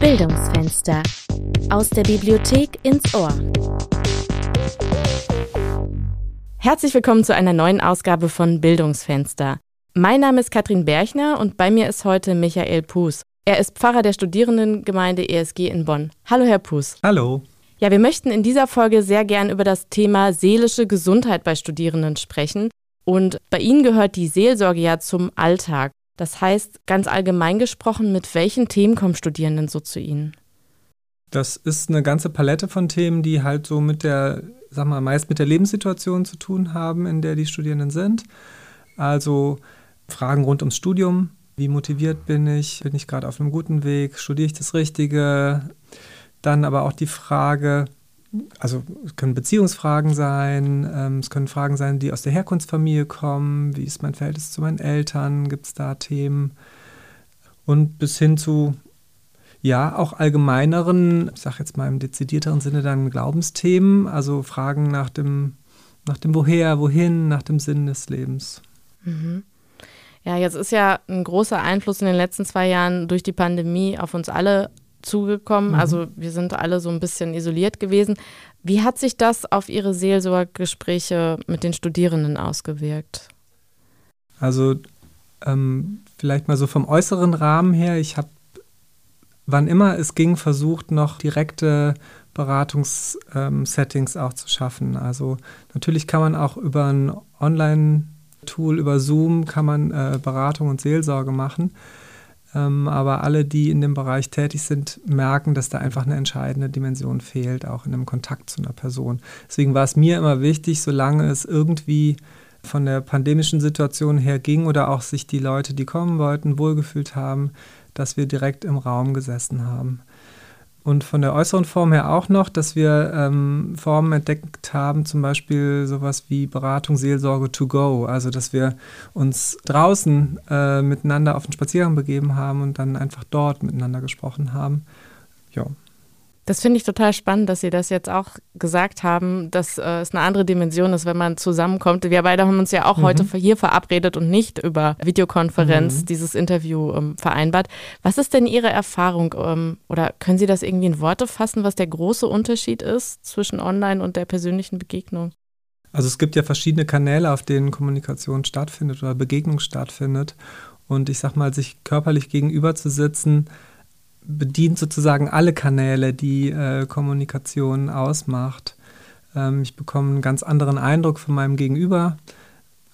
Bildungsfenster. Aus der Bibliothek ins Ohr. Herzlich willkommen zu einer neuen Ausgabe von Bildungsfenster. Mein Name ist Katrin Berchner und bei mir ist heute Michael Puß. Er ist Pfarrer der Studierendengemeinde ESG in Bonn. Hallo, Herr Puß. Hallo. Ja, wir möchten in dieser Folge sehr gern über das Thema seelische Gesundheit bei Studierenden sprechen. Und bei Ihnen gehört die Seelsorge ja zum Alltag. Das heißt, ganz allgemein gesprochen, mit welchen Themen kommen Studierenden so zu Ihnen? Das ist eine ganze Palette von Themen, die halt so mit der, sag mal, meist mit der Lebenssituation zu tun haben, in der die Studierenden sind. Also Fragen rund ums Studium. Wie motiviert bin ich? Bin ich gerade auf einem guten Weg? Studiere ich das Richtige? Dann aber auch die Frage, also es können Beziehungsfragen sein, ähm, es können Fragen sein, die aus der Herkunftsfamilie kommen, wie ist mein Verhältnis zu meinen Eltern, gibt es da Themen und bis hin zu ja, auch allgemeineren, ich sage jetzt mal im dezidierteren Sinne dann Glaubensthemen, also Fragen nach dem, nach dem Woher, wohin, nach dem Sinn des Lebens. Mhm. Ja, jetzt ist ja ein großer Einfluss in den letzten zwei Jahren durch die Pandemie auf uns alle zugekommen. Mhm. Also wir sind alle so ein bisschen isoliert gewesen. Wie hat sich das auf Ihre Seelsorgegespräche mit den Studierenden ausgewirkt? Also ähm, vielleicht mal so vom äußeren Rahmen her. Ich habe, wann immer es ging, versucht, noch direkte Beratungssettings ähm, auch zu schaffen. Also natürlich kann man auch über ein Online-Tool, über Zoom, kann man äh, Beratung und Seelsorge machen. Ähm, aber alle, die in dem Bereich tätig sind, merken, dass da einfach eine entscheidende Dimension fehlt, auch in einem Kontakt zu einer Person. Deswegen war es mir immer wichtig, solange es irgendwie von der pandemischen Situation her ging oder auch sich die Leute, die kommen wollten, wohlgefühlt haben, dass wir direkt im Raum gesessen haben. Und von der äußeren Form her auch noch, dass wir ähm, Formen entdeckt haben, zum Beispiel sowas wie Beratung, Seelsorge to go. Also, dass wir uns draußen äh, miteinander auf den Spaziergang begeben haben und dann einfach dort miteinander gesprochen haben. Ja. Das finde ich total spannend, dass Sie das jetzt auch gesagt haben, dass äh, es eine andere Dimension ist, wenn man zusammenkommt. Wir beide haben uns ja auch mhm. heute hier verabredet und nicht über Videokonferenz mhm. dieses Interview ähm, vereinbart. Was ist denn Ihre Erfahrung ähm, oder können Sie das irgendwie in Worte fassen, was der große Unterschied ist zwischen Online und der persönlichen Begegnung? Also es gibt ja verschiedene Kanäle, auf denen Kommunikation stattfindet oder Begegnung stattfindet. Und ich sag mal, sich körperlich gegenüber zu sitzen, bedient sozusagen alle Kanäle, die äh, Kommunikation ausmacht. Ähm, ich bekomme einen ganz anderen Eindruck von meinem Gegenüber,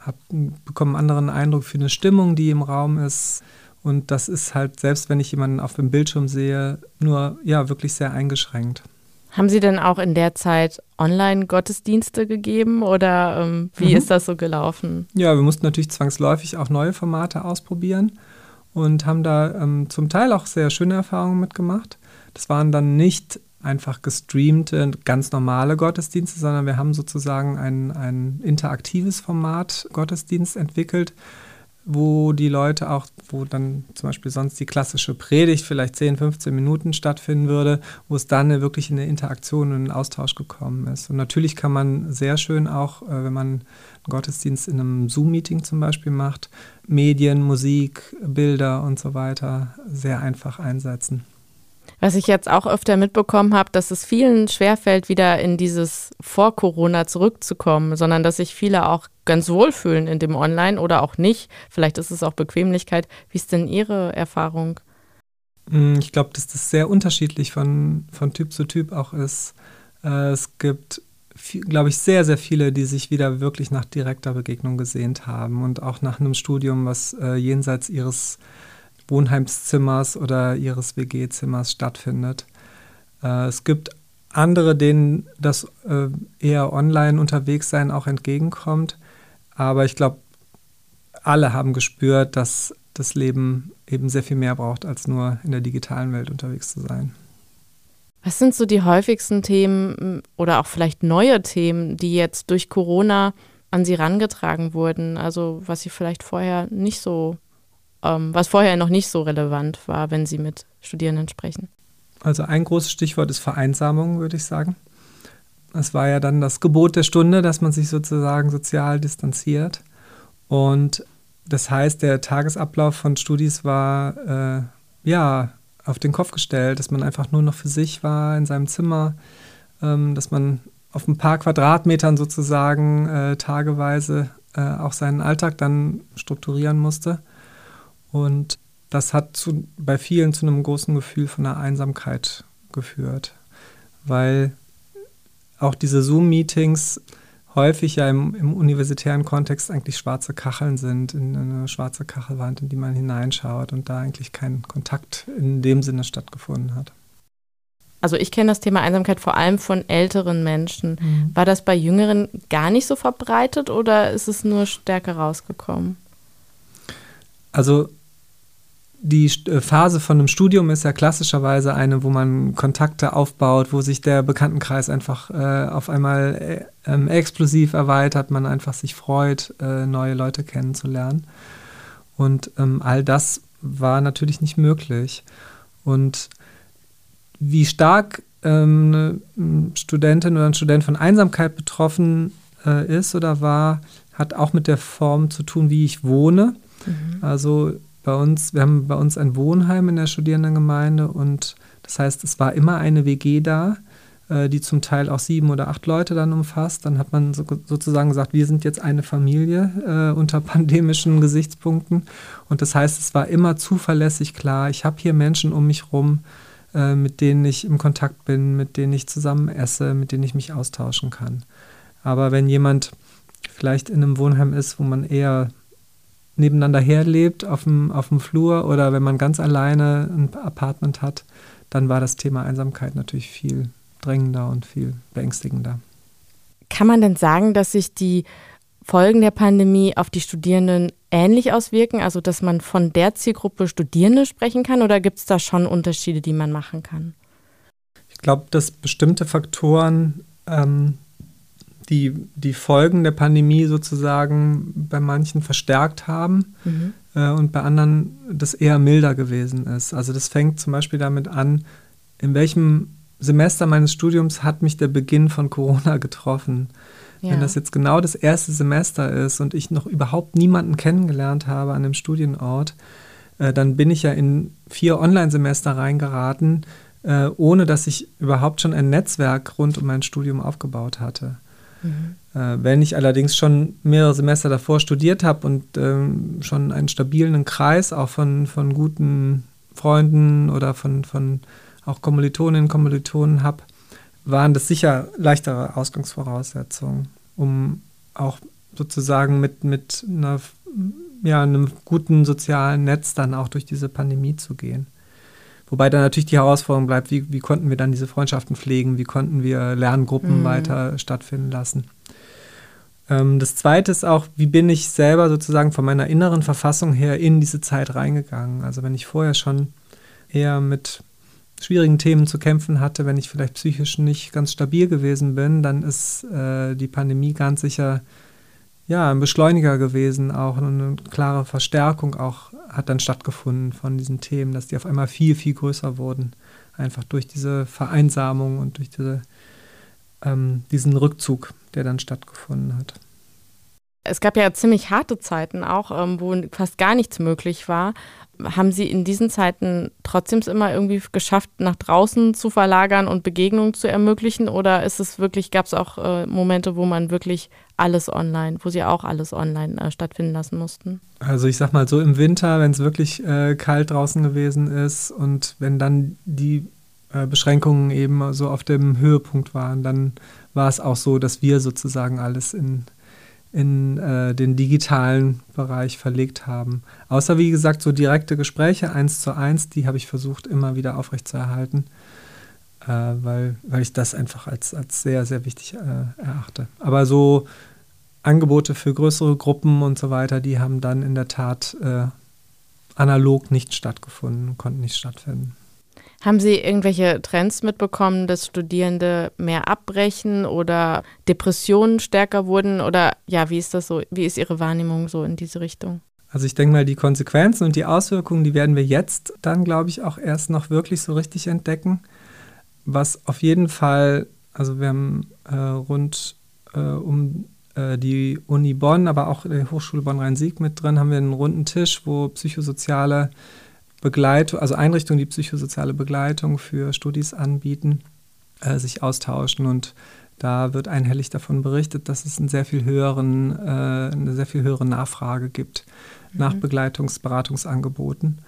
hab, bekomme einen anderen Eindruck für eine Stimmung, die im Raum ist. Und das ist halt, selbst wenn ich jemanden auf dem Bildschirm sehe, nur ja wirklich sehr eingeschränkt. Haben Sie denn auch in der Zeit Online-Gottesdienste gegeben oder ähm, wie mhm. ist das so gelaufen? Ja, wir mussten natürlich zwangsläufig auch neue Formate ausprobieren und haben da ähm, zum Teil auch sehr schöne Erfahrungen mitgemacht. Das waren dann nicht einfach gestreamte, ganz normale Gottesdienste, sondern wir haben sozusagen ein, ein interaktives Format Gottesdienst entwickelt, wo die Leute auch, wo dann zum Beispiel sonst die klassische Predigt vielleicht 10, 15 Minuten stattfinden würde, wo es dann wirklich in eine Interaktion und einen Austausch gekommen ist. Und natürlich kann man sehr schön auch, äh, wenn man einen Gottesdienst in einem Zoom-Meeting zum Beispiel macht, Medien, Musik, Bilder und so weiter sehr einfach einsetzen. Was ich jetzt auch öfter mitbekommen habe, dass es vielen schwerfällt, wieder in dieses Vor-Corona zurückzukommen, sondern dass sich viele auch ganz wohl fühlen in dem Online oder auch nicht. Vielleicht ist es auch Bequemlichkeit. Wie ist denn Ihre Erfahrung? Hm, ich glaube, dass das sehr unterschiedlich von, von Typ zu Typ auch ist. Äh, es gibt, glaube ich, sehr, sehr viele, die sich wieder wirklich nach direkter Begegnung gesehnt haben und auch nach einem Studium, was äh, jenseits ihres Wohnheimszimmers oder ihres WG-Zimmers stattfindet. Äh, es gibt andere, denen das äh, eher online unterwegs sein auch entgegenkommt. Aber ich glaube, alle haben gespürt, dass das Leben eben sehr viel mehr braucht, als nur in der digitalen Welt unterwegs zu sein. Was sind so die häufigsten Themen oder auch vielleicht neue Themen, die jetzt durch Corona an Sie rangetragen wurden? Also was Sie vielleicht vorher nicht so was vorher noch nicht so relevant war, wenn Sie mit Studierenden sprechen? Also ein großes Stichwort ist Vereinsamung, würde ich sagen. Es war ja dann das Gebot der Stunde, dass man sich sozusagen sozial distanziert. Und das heißt, der Tagesablauf von Studis war äh, ja auf den Kopf gestellt, dass man einfach nur noch für sich war in seinem Zimmer, ähm, dass man auf ein paar Quadratmetern sozusagen äh, tageweise äh, auch seinen Alltag dann strukturieren musste. Und das hat zu, bei vielen zu einem großen Gefühl von der Einsamkeit geführt, weil auch diese Zoom-Meetings häufig ja im, im, universitären Kontext eigentlich schwarze Kacheln sind, in eine schwarze Kachelwand, in die man hineinschaut und da eigentlich kein Kontakt in dem Sinne stattgefunden hat. Also ich kenne das Thema Einsamkeit vor allem von älteren Menschen. Mhm. War das bei Jüngeren gar nicht so verbreitet oder ist es nur stärker rausgekommen? Also die äh, Phase von einem Studium ist ja klassischerweise eine, wo man Kontakte aufbaut, wo sich der Bekanntenkreis einfach äh, auf einmal äh, ähm, explosiv erweitert, man einfach sich freut, äh, neue Leute kennenzulernen. Und ähm, all das war natürlich nicht möglich. Und wie stark ähm, eine Studentin oder ein Student von Einsamkeit betroffen äh, ist oder war, hat auch mit der Form zu tun, wie ich wohne. Mhm. Also bei uns, wir haben bei uns ein Wohnheim in der Studierendengemeinde und das heißt, es war immer eine WG da, äh, die zum Teil auch sieben oder acht Leute dann umfasst. Dann hat man so, sozusagen gesagt, wir sind jetzt eine Familie äh, unter pandemischen Gesichtspunkten. Und das heißt, es war immer zuverlässig klar, ich habe hier Menschen um mich rum, äh, mit denen ich im Kontakt bin, mit denen ich zusammen esse, mit denen ich mich austauschen kann. Aber wenn jemand vielleicht in einem Wohnheim ist, wo man eher nebeneinander herlebt auf dem, auf dem Flur oder wenn man ganz alleine ein Apartment hat, dann war das Thema Einsamkeit natürlich viel drängender und viel beängstigender. Kann man denn sagen, dass sich die Folgen der Pandemie auf die Studierenden ähnlich auswirken? Also, dass man von der Zielgruppe Studierende sprechen kann oder gibt es da schon Unterschiede, die man machen kann? Ich glaube, dass bestimmte Faktoren ähm, die, die Folgen der Pandemie sozusagen bei manchen verstärkt haben mhm. äh, und bei anderen das eher milder gewesen ist. Also das fängt zum Beispiel damit an, in welchem Semester meines Studiums hat mich der Beginn von Corona getroffen. Ja. Wenn das jetzt genau das erste Semester ist und ich noch überhaupt niemanden kennengelernt habe an dem Studienort, äh, dann bin ich ja in vier Online-Semester reingeraten, äh, ohne dass ich überhaupt schon ein Netzwerk rund um mein Studium aufgebaut hatte. Mhm. Wenn ich allerdings schon mehrere Semester davor studiert habe und ähm, schon einen stabilen Kreis auch von, von guten Freunden oder von, von auch Kommilitoninnen Kommilitonen habe, waren das sicher leichtere Ausgangsvoraussetzungen, um auch sozusagen mit, mit einer, ja, einem guten sozialen Netz dann auch durch diese Pandemie zu gehen. Wobei dann natürlich die Herausforderung bleibt, wie, wie konnten wir dann diese Freundschaften pflegen, wie konnten wir Lerngruppen mhm. weiter stattfinden lassen. Ähm, das Zweite ist auch, wie bin ich selber sozusagen von meiner inneren Verfassung her in diese Zeit reingegangen. Also wenn ich vorher schon eher mit schwierigen Themen zu kämpfen hatte, wenn ich vielleicht psychisch nicht ganz stabil gewesen bin, dann ist äh, die Pandemie ganz sicher ja, ein Beschleuniger gewesen, auch eine klare Verstärkung auch hat dann stattgefunden von diesen Themen, dass die auf einmal viel, viel größer wurden. Einfach durch diese Vereinsamung und durch diese, ähm, diesen Rückzug, der dann stattgefunden hat. Es gab ja ziemlich harte Zeiten auch, ähm, wo fast gar nichts möglich war. Haben Sie in diesen Zeiten trotzdem immer irgendwie geschafft, nach draußen zu verlagern und Begegnungen zu ermöglichen? Oder ist es wirklich, gab es auch äh, Momente, wo man wirklich alles online, wo Sie auch alles online äh, stattfinden lassen mussten? Also ich sag mal so im Winter, wenn es wirklich äh, kalt draußen gewesen ist und wenn dann die äh, Beschränkungen eben so auf dem Höhepunkt waren, dann war es auch so, dass wir sozusagen alles in in äh, den digitalen Bereich verlegt haben. Außer wie gesagt, so direkte Gespräche eins zu eins, die habe ich versucht immer wieder aufrechtzuerhalten, äh, weil, weil ich das einfach als, als sehr, sehr wichtig äh, erachte. Aber so Angebote für größere Gruppen und so weiter, die haben dann in der Tat äh, analog nicht stattgefunden, konnten nicht stattfinden. Haben Sie irgendwelche Trends mitbekommen, dass Studierende mehr abbrechen oder Depressionen stärker wurden? Oder ja, wie ist das so? Wie ist Ihre Wahrnehmung so in diese Richtung? Also ich denke mal, die Konsequenzen und die Auswirkungen, die werden wir jetzt dann, glaube ich, auch erst noch wirklich so richtig entdecken. Was auf jeden Fall, also wir haben äh, rund äh, um äh, die Uni Bonn, aber auch die Hochschule Bonn-Rhein-Sieg mit drin, haben wir einen runden Tisch, wo psychosoziale Begleitung, also Einrichtungen, die psychosoziale Begleitung für Studis anbieten, äh, sich austauschen und da wird einhellig davon berichtet, dass es einen sehr viel höheren, äh, eine sehr viel höhere Nachfrage gibt mhm. nach Begleitungs-, Beratungsangeboten.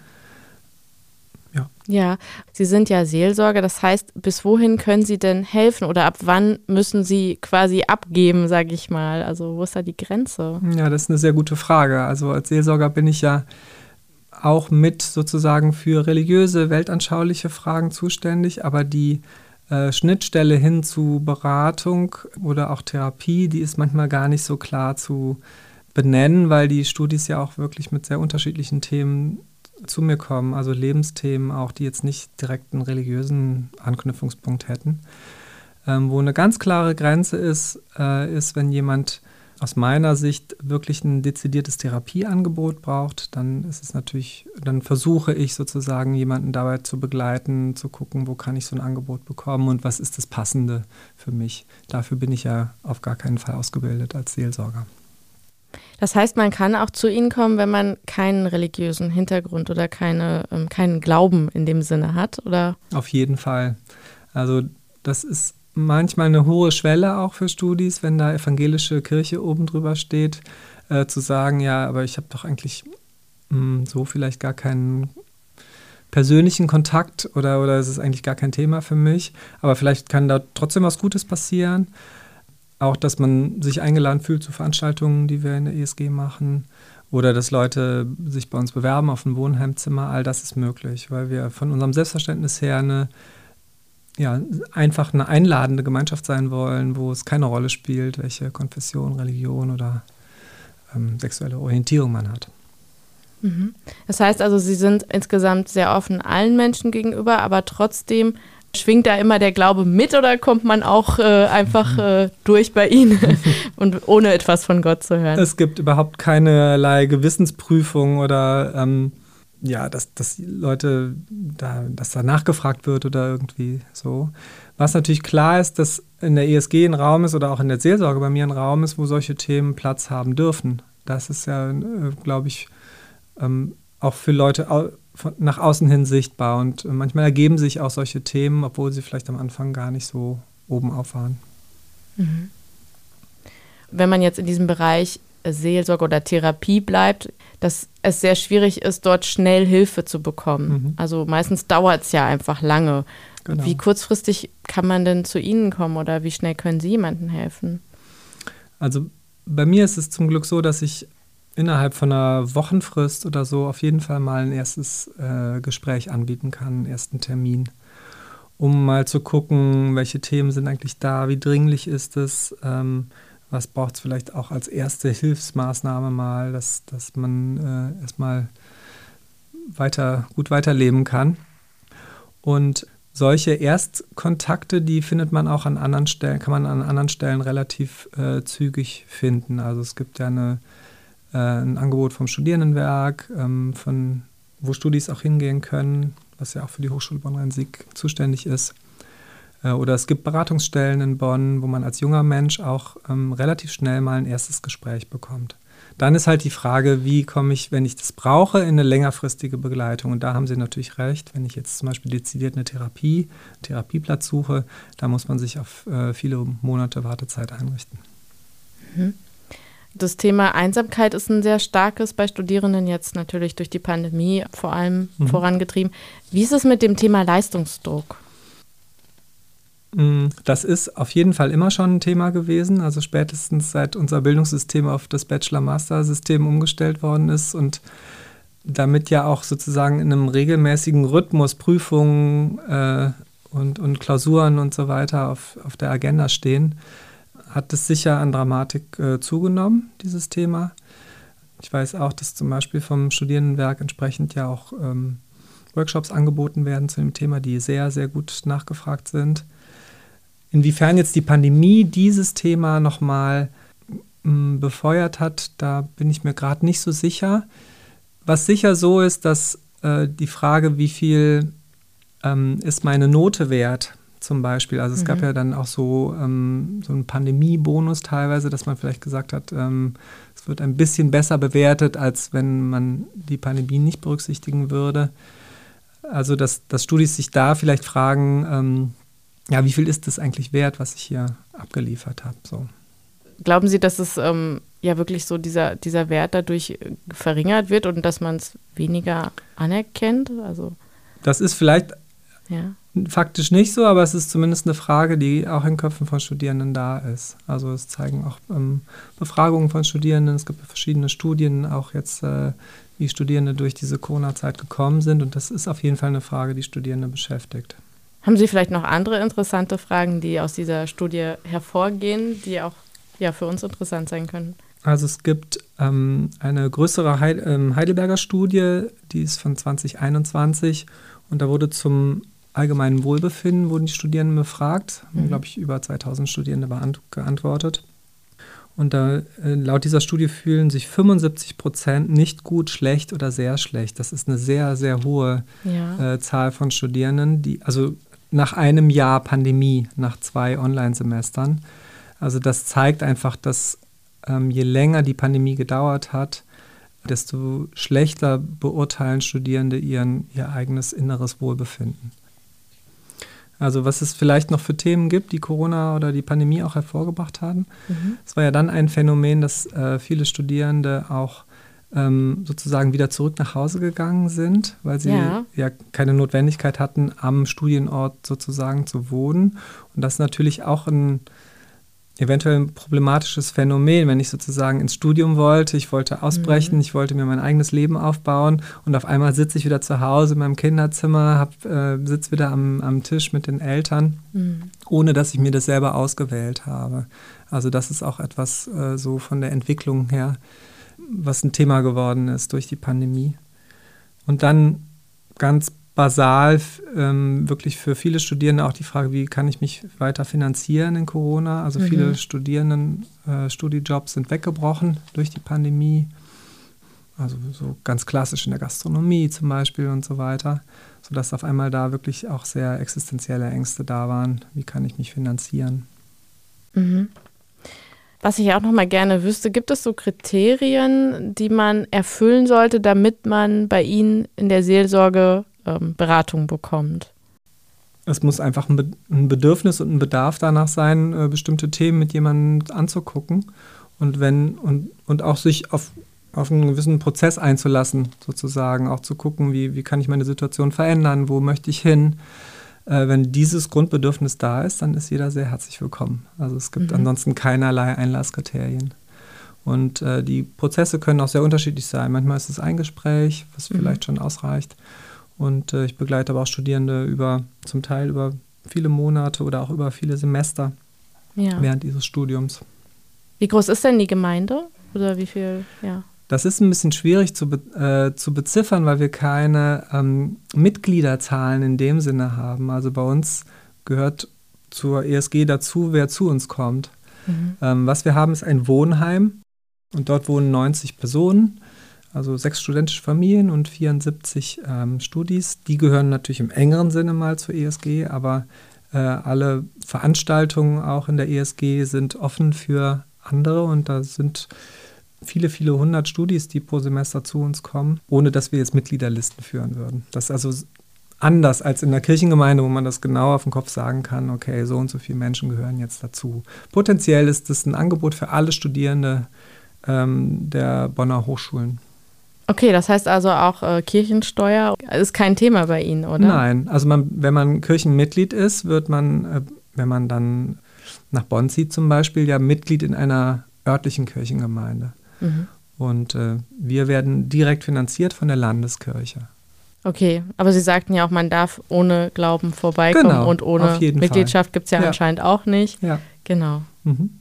Ja. ja, Sie sind ja Seelsorger, das heißt, bis wohin können Sie denn helfen oder ab wann müssen Sie quasi abgeben, sage ich mal? Also wo ist da die Grenze? Ja, das ist eine sehr gute Frage. Also als Seelsorger bin ich ja auch mit sozusagen für religiöse, weltanschauliche Fragen zuständig, aber die äh, Schnittstelle hin zu Beratung oder auch Therapie, die ist manchmal gar nicht so klar zu benennen, weil die Studis ja auch wirklich mit sehr unterschiedlichen Themen zu mir kommen, also Lebensthemen auch, die jetzt nicht direkt einen religiösen Anknüpfungspunkt hätten. Ähm, wo eine ganz klare Grenze ist, äh, ist, wenn jemand aus meiner Sicht wirklich ein dezidiertes Therapieangebot braucht, dann ist es natürlich, dann versuche ich sozusagen jemanden dabei zu begleiten, zu gucken, wo kann ich so ein Angebot bekommen und was ist das Passende für mich. Dafür bin ich ja auf gar keinen Fall ausgebildet als Seelsorger. Das heißt, man kann auch zu Ihnen kommen, wenn man keinen religiösen Hintergrund oder keine, ähm, keinen Glauben in dem Sinne hat, oder? Auf jeden Fall. Also das ist manchmal eine hohe Schwelle auch für Studis, wenn da evangelische Kirche oben drüber steht, äh, zu sagen, ja, aber ich habe doch eigentlich mh, hm, so vielleicht gar keinen persönlichen Kontakt oder, oder es ist eigentlich gar kein Thema für mich, aber vielleicht kann da trotzdem was Gutes passieren. Auch, dass man sich eingeladen fühlt zu Veranstaltungen, die wir in der ESG machen. Oder dass Leute sich bei uns bewerben auf ein Wohnheimzimmer. All das ist möglich, weil wir von unserem Selbstverständnis her eine, ja, einfach eine einladende Gemeinschaft sein wollen, wo es keine Rolle spielt, welche Konfession, Religion oder ähm, sexuelle Orientierung man hat. Mhm. Das heißt also, Sie sind insgesamt sehr offen allen Menschen gegenüber, aber trotzdem Schwingt da immer der Glaube mit oder kommt man auch äh, einfach mhm. äh, durch bei Ihnen und ohne etwas von Gott zu hören? Es gibt überhaupt keinerlei Gewissensprüfung oder ähm, ja, dass, dass Leute da, dass da nachgefragt wird oder irgendwie so. Was natürlich klar ist, dass in der ESG ein Raum ist oder auch in der Seelsorge bei mir ein Raum ist, wo solche Themen Platz haben dürfen. Das ist ja, äh, glaube ich, ähm, auch für Leute nach außen hin sichtbar. Und manchmal ergeben sich auch solche Themen, obwohl sie vielleicht am Anfang gar nicht so oben auf waren. Mhm. Wenn man jetzt in diesem Bereich Seelsorge oder Therapie bleibt, dass es sehr schwierig ist, dort schnell Hilfe zu bekommen. Mhm. Also meistens dauert es ja einfach lange. Genau. Wie kurzfristig kann man denn zu Ihnen kommen oder wie schnell können Sie jemandem helfen? Also bei mir ist es zum Glück so, dass ich innerhalb von einer Wochenfrist oder so auf jeden Fall mal ein erstes äh, Gespräch anbieten kann, einen ersten Termin, um mal zu gucken, welche Themen sind eigentlich da, wie dringlich ist es, ähm, was braucht es vielleicht auch als erste Hilfsmaßnahme mal, dass, dass man äh, erstmal weiter, gut weiterleben kann. Und solche Erstkontakte, die findet man auch an anderen Stellen, kann man an anderen Stellen relativ äh, zügig finden. Also es gibt ja eine äh, ein Angebot vom Studierendenwerk, ähm, von, wo Studis auch hingehen können, was ja auch für die Hochschule Bonn-Rhein-Sieg zuständig ist. Äh, oder es gibt Beratungsstellen in Bonn, wo man als junger Mensch auch ähm, relativ schnell mal ein erstes Gespräch bekommt. Dann ist halt die Frage, wie komme ich, wenn ich das brauche, in eine längerfristige Begleitung. Und da haben Sie natürlich recht. Wenn ich jetzt zum Beispiel dezidiert eine Therapie, einen Therapieplatz suche, da muss man sich auf äh, viele Monate Wartezeit einrichten. Mhm. Das Thema Einsamkeit ist ein sehr starkes bei Studierenden jetzt natürlich durch die Pandemie vor allem mhm. vorangetrieben. Wie ist es mit dem Thema Leistungsdruck? Mm, das ist auf jeden Fall immer schon ein Thema gewesen. Also spätestens seit unser Bildungssystem auf das Bachelor-Master-System umgestellt worden ist und damit ja auch sozusagen in einem regelmäßigen Rhythmus Prüfungen äh, und, und Klausuren und so weiter auf, auf der Agenda stehen, hat es sicher an Dramatik äh, zugenommen, dieses Thema. Ich weiß auch, dass zum Beispiel vom Studierendenwerk entsprechend ja auch ähm, Workshops angeboten werden zu dem Thema, die sehr, sehr gut nachgefragt sind. Inwiefern jetzt die Pandemie dieses Thema nochmal mm, befeuert hat, da bin ich mir gerade nicht so sicher. Was sicher so ist, dass äh, die Frage, wie viel ähm, ist meine Note wert, zum Beispiel. Also es mhm. gab ja dann auch so, ähm, so einen Pandemie-Bonus teilweise, dass man vielleicht gesagt hat, ähm, es wird ein bisschen besser bewertet, als wenn man die Pandemie nicht berücksichtigen würde. Also, dass, dass Studis sich da vielleicht fragen, ähm, ja, wie viel ist das eigentlich wert, was ich hier abgeliefert habe? So. Glauben Sie, dass es ähm, ja wirklich so dieser, dieser Wert dadurch verringert wird und dass man es weniger anerkennt? Also das ist vielleicht ja. faktisch nicht so, aber es ist zumindest eine Frage, die auch in Köpfen von Studierenden da ist. Also es zeigen auch ähm, Befragungen von Studierenden, es gibt verschiedene Studien, auch jetzt, äh, wie Studierende durch diese Corona-Zeit gekommen sind und das ist auf jeden Fall eine Frage, die Studierende beschäftigt. Haben Sie vielleicht noch andere interessante Fragen, die aus dieser Studie hervorgehen, die auch ja, für uns interessant sein können? Also es gibt ähm, eine größere ähm, Heidelberger Studie, die ist von 2021 und da wurde zum allgemeinen Wohlbefinden, wurden die Studierenden befragt, mhm. haben, glaube ich, über 2000 Studierende geantwortet. Und da, äh, laut dieser Studie fühlen sich 75 Prozent nicht gut, schlecht oder sehr schlecht. Das ist eine sehr, sehr hohe ja. äh, Zahl von Studierenden, die, also nach einem Jahr Pandemie, nach zwei Online-Semestern. Also das zeigt einfach, dass ähm, je länger die Pandemie gedauert hat, desto schlechter beurteilen Studierende ihren, ihr eigenes inneres Wohlbefinden. Also was es vielleicht noch für Themen gibt, die Corona oder die Pandemie auch hervorgebracht haben. Mhm. Es war ja dann ein Phänomen, dass äh, viele Studierende auch ähm, sozusagen wieder zurück nach Hause gegangen sind, weil sie ja. ja. keine Notwendigkeit hatten, am Studienort sozusagen zu wohnen. Und das ist natürlich auch ein eventuell ein problematisches Phänomen, wenn ich sozusagen ins Studium wollte, ich wollte ausbrechen, mhm. ich wollte mir mein eigenes Leben aufbauen und auf einmal sitze ich wieder zu Hause in meinem Kinderzimmer, äh, sitze wieder am, am Tisch mit den Eltern, mhm. ohne dass ich mir das selber ausgewählt habe. Also das ist auch etwas äh, so von der Entwicklung her, was ein Thema geworden ist durch die Pandemie. Und dann ganz basal ähm, wirklich für viele Studierende auch die Frage, wie kann ich mich weiter finanzieren in Corona? Also mhm. viele Studierenden, äh, Studijobs sind weggebrochen durch die Pandemie. Also so ganz klassisch in der Gastronomie zum Beispiel und so weiter, sodass auf einmal da wirklich auch sehr existenzielle Ängste da waren. Wie kann ich mich finanzieren? Mhm. Was ich auch noch mal gerne wüsste, gibt es so Kriterien, die man erfüllen sollte, damit man bei Ihnen in der Seelsorge ähm, Beratung bekommt. Es muss einfach ein, Bedürfnis und ein Bedarf danach sein, äh, bestimmte Themen mit jemandem anzugucken und wenn und, und auch sich auf, auf einen gewissen Prozess einzulassen, sozusagen, auch zu gucken, wie, wie kann ich meine Situation verändern, wo möchte ich hin. Äh, wenn dieses Grundbedürfnis da ist, dann ist jeder sehr herzlich willkommen. Also es gibt mhm. ansonsten keinerlei Einlasskriterien. Und äh, die Prozesse können auch sehr unterschiedlich sein. Manchmal ist es ein Gespräch, was mhm. vielleicht schon ausreicht. Und äh, ich begleite aber auch Studierende über zum Teil über viele Monate oder auch über viele Semester ja. während dieses Studiums. Wie groß ist denn die Gemeinde? Oder wie viel, ja? Das ist ein bisschen schwierig zu, be äh, zu beziffern, weil wir keine ähm, Mitgliederzahlen in dem Sinne haben. Also bei uns gehört zur ESG dazu, wer zu uns kommt. Mhm. Ähm, was wir haben, ist ein Wohnheim und dort wohnen 90 Personen also sechs studentische Familien und 74 ähm, Studis. Die gehören natürlich im engeren Sinne mal zur ESG, aber äh, alle Veranstaltungen auch in der ESG sind offen für andere und da sind viele, viele hundert Studis, die pro Semester zu uns kommen, ohne dass wir jetzt Mitgliederlisten führen würden. Das ist also anders als in der Kirchengemeinde, wo man das genau auf den Kopf sagen kann, okay, so und so viele Menschen gehören jetzt dazu. Potenziell ist es ein Angebot für alle Studierende ähm, der Bonner Hochschulen. Okay, das heißt also auch äh, Kirchensteuer ist kein Thema bei Ihnen, oder? Nein, also man, wenn man Kirchenmitglied ist, wird man, äh, wenn man dann nach Bonn zieht zum Beispiel, ja Mitglied in einer örtlichen Kirchengemeinde. Mhm. Und äh, wir werden direkt finanziert von der Landeskirche. Okay, aber Sie sagten ja auch, man darf ohne Glauben vorbeikommen genau, und ohne Mitgliedschaft gibt es ja, ja, anscheinend auch nicht. Ja. Genau. Mhm.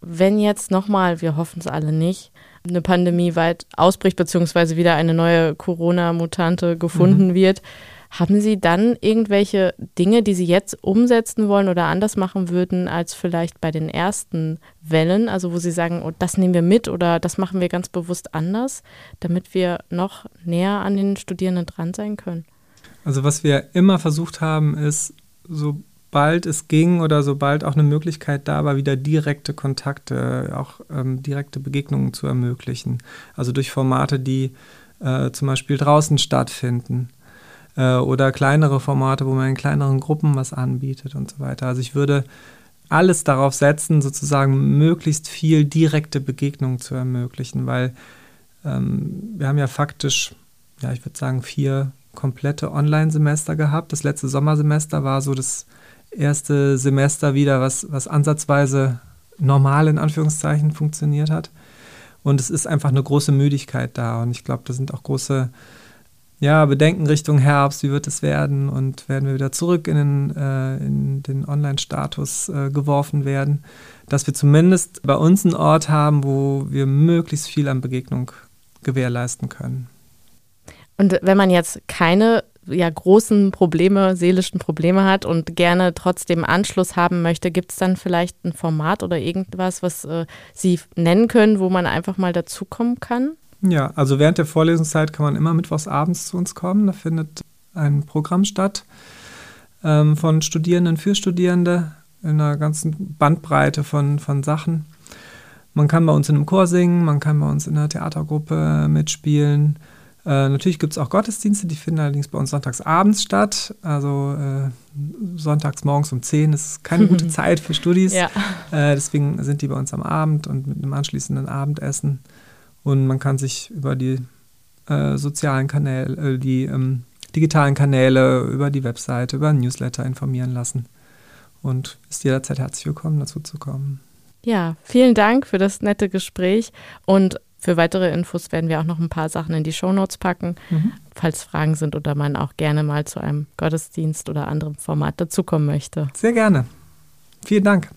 Wenn jetzt nochmal, wir hoffen es alle nicht, eine Pandemie weit ausbricht, beziehungsweise wieder eine neue Corona-Mutante gefunden mhm. wird, haben Sie dann irgendwelche Dinge, die Sie jetzt umsetzen wollen oder anders machen würden als vielleicht bei den ersten Wellen? Also wo Sie sagen, oh, das nehmen wir mit oder das machen wir ganz bewusst anders, damit wir noch näher an den Studierenden dran sein können? Also was wir immer versucht haben, ist so sobald es ging oder sobald auch eine Möglichkeit da war, wieder direkte Kontakte, auch ähm, direkte Begegnungen zu ermöglichen. Also durch Formate, die äh, zum Beispiel draußen stattfinden. Äh, oder kleinere Formate, wo man in kleineren Gruppen was anbietet und so weiter. Also ich würde alles darauf setzen, sozusagen möglichst viel direkte Begegnung zu ermöglichen, weil ähm, wir haben ja faktisch, ja, ich würde sagen, vier komplette Online-Semester gehabt. Das letzte Sommersemester war so das erste Semester wieder, was, was ansatzweise normal in Anführungszeichen funktioniert hat. Und es ist einfach eine große Müdigkeit da. Und ich glaube, da sind auch große ja, Bedenken Richtung Herbst, wie wird es werden und werden wir wieder zurück in den, äh, den Online-Status äh, geworfen werden, dass wir zumindest bei uns einen Ort haben, wo wir möglichst viel an Begegnung gewährleisten können. Und wenn man jetzt keine ja, großen Probleme, seelischen Probleme hat und gerne trotzdem Anschluss haben möchte, gibt es dann vielleicht ein Format oder irgendwas, was äh, Sie nennen können, wo man einfach mal dazukommen kann? Ja, also während der Vorlesungszeit kann man immer mittwochs abends zu uns kommen. Da findet ein Programm statt ähm, von Studierenden für Studierende in einer ganzen Bandbreite von, von Sachen. Man kann bei uns in einem Chor singen, man kann bei uns in einer Theatergruppe mitspielen. Äh, natürlich gibt es auch Gottesdienste, die finden allerdings bei uns sonntags abends statt. Also äh, sonntags morgens um 10 ist keine gute Zeit für Studis. Ja. Äh, deswegen sind die bei uns am Abend und mit einem anschließenden Abendessen. Und man kann sich über die äh, sozialen Kanäle, äh, die ähm, digitalen Kanäle, über die Webseite, über ein Newsletter informieren lassen. Und ist jederzeit herzlich willkommen, dazu zu kommen. Ja, vielen Dank für das nette Gespräch und für weitere Infos werden wir auch noch ein paar Sachen in die Shownotes packen, mhm. falls Fragen sind oder man auch gerne mal zu einem Gottesdienst oder anderem Format dazukommen möchte. Sehr gerne. Vielen Dank.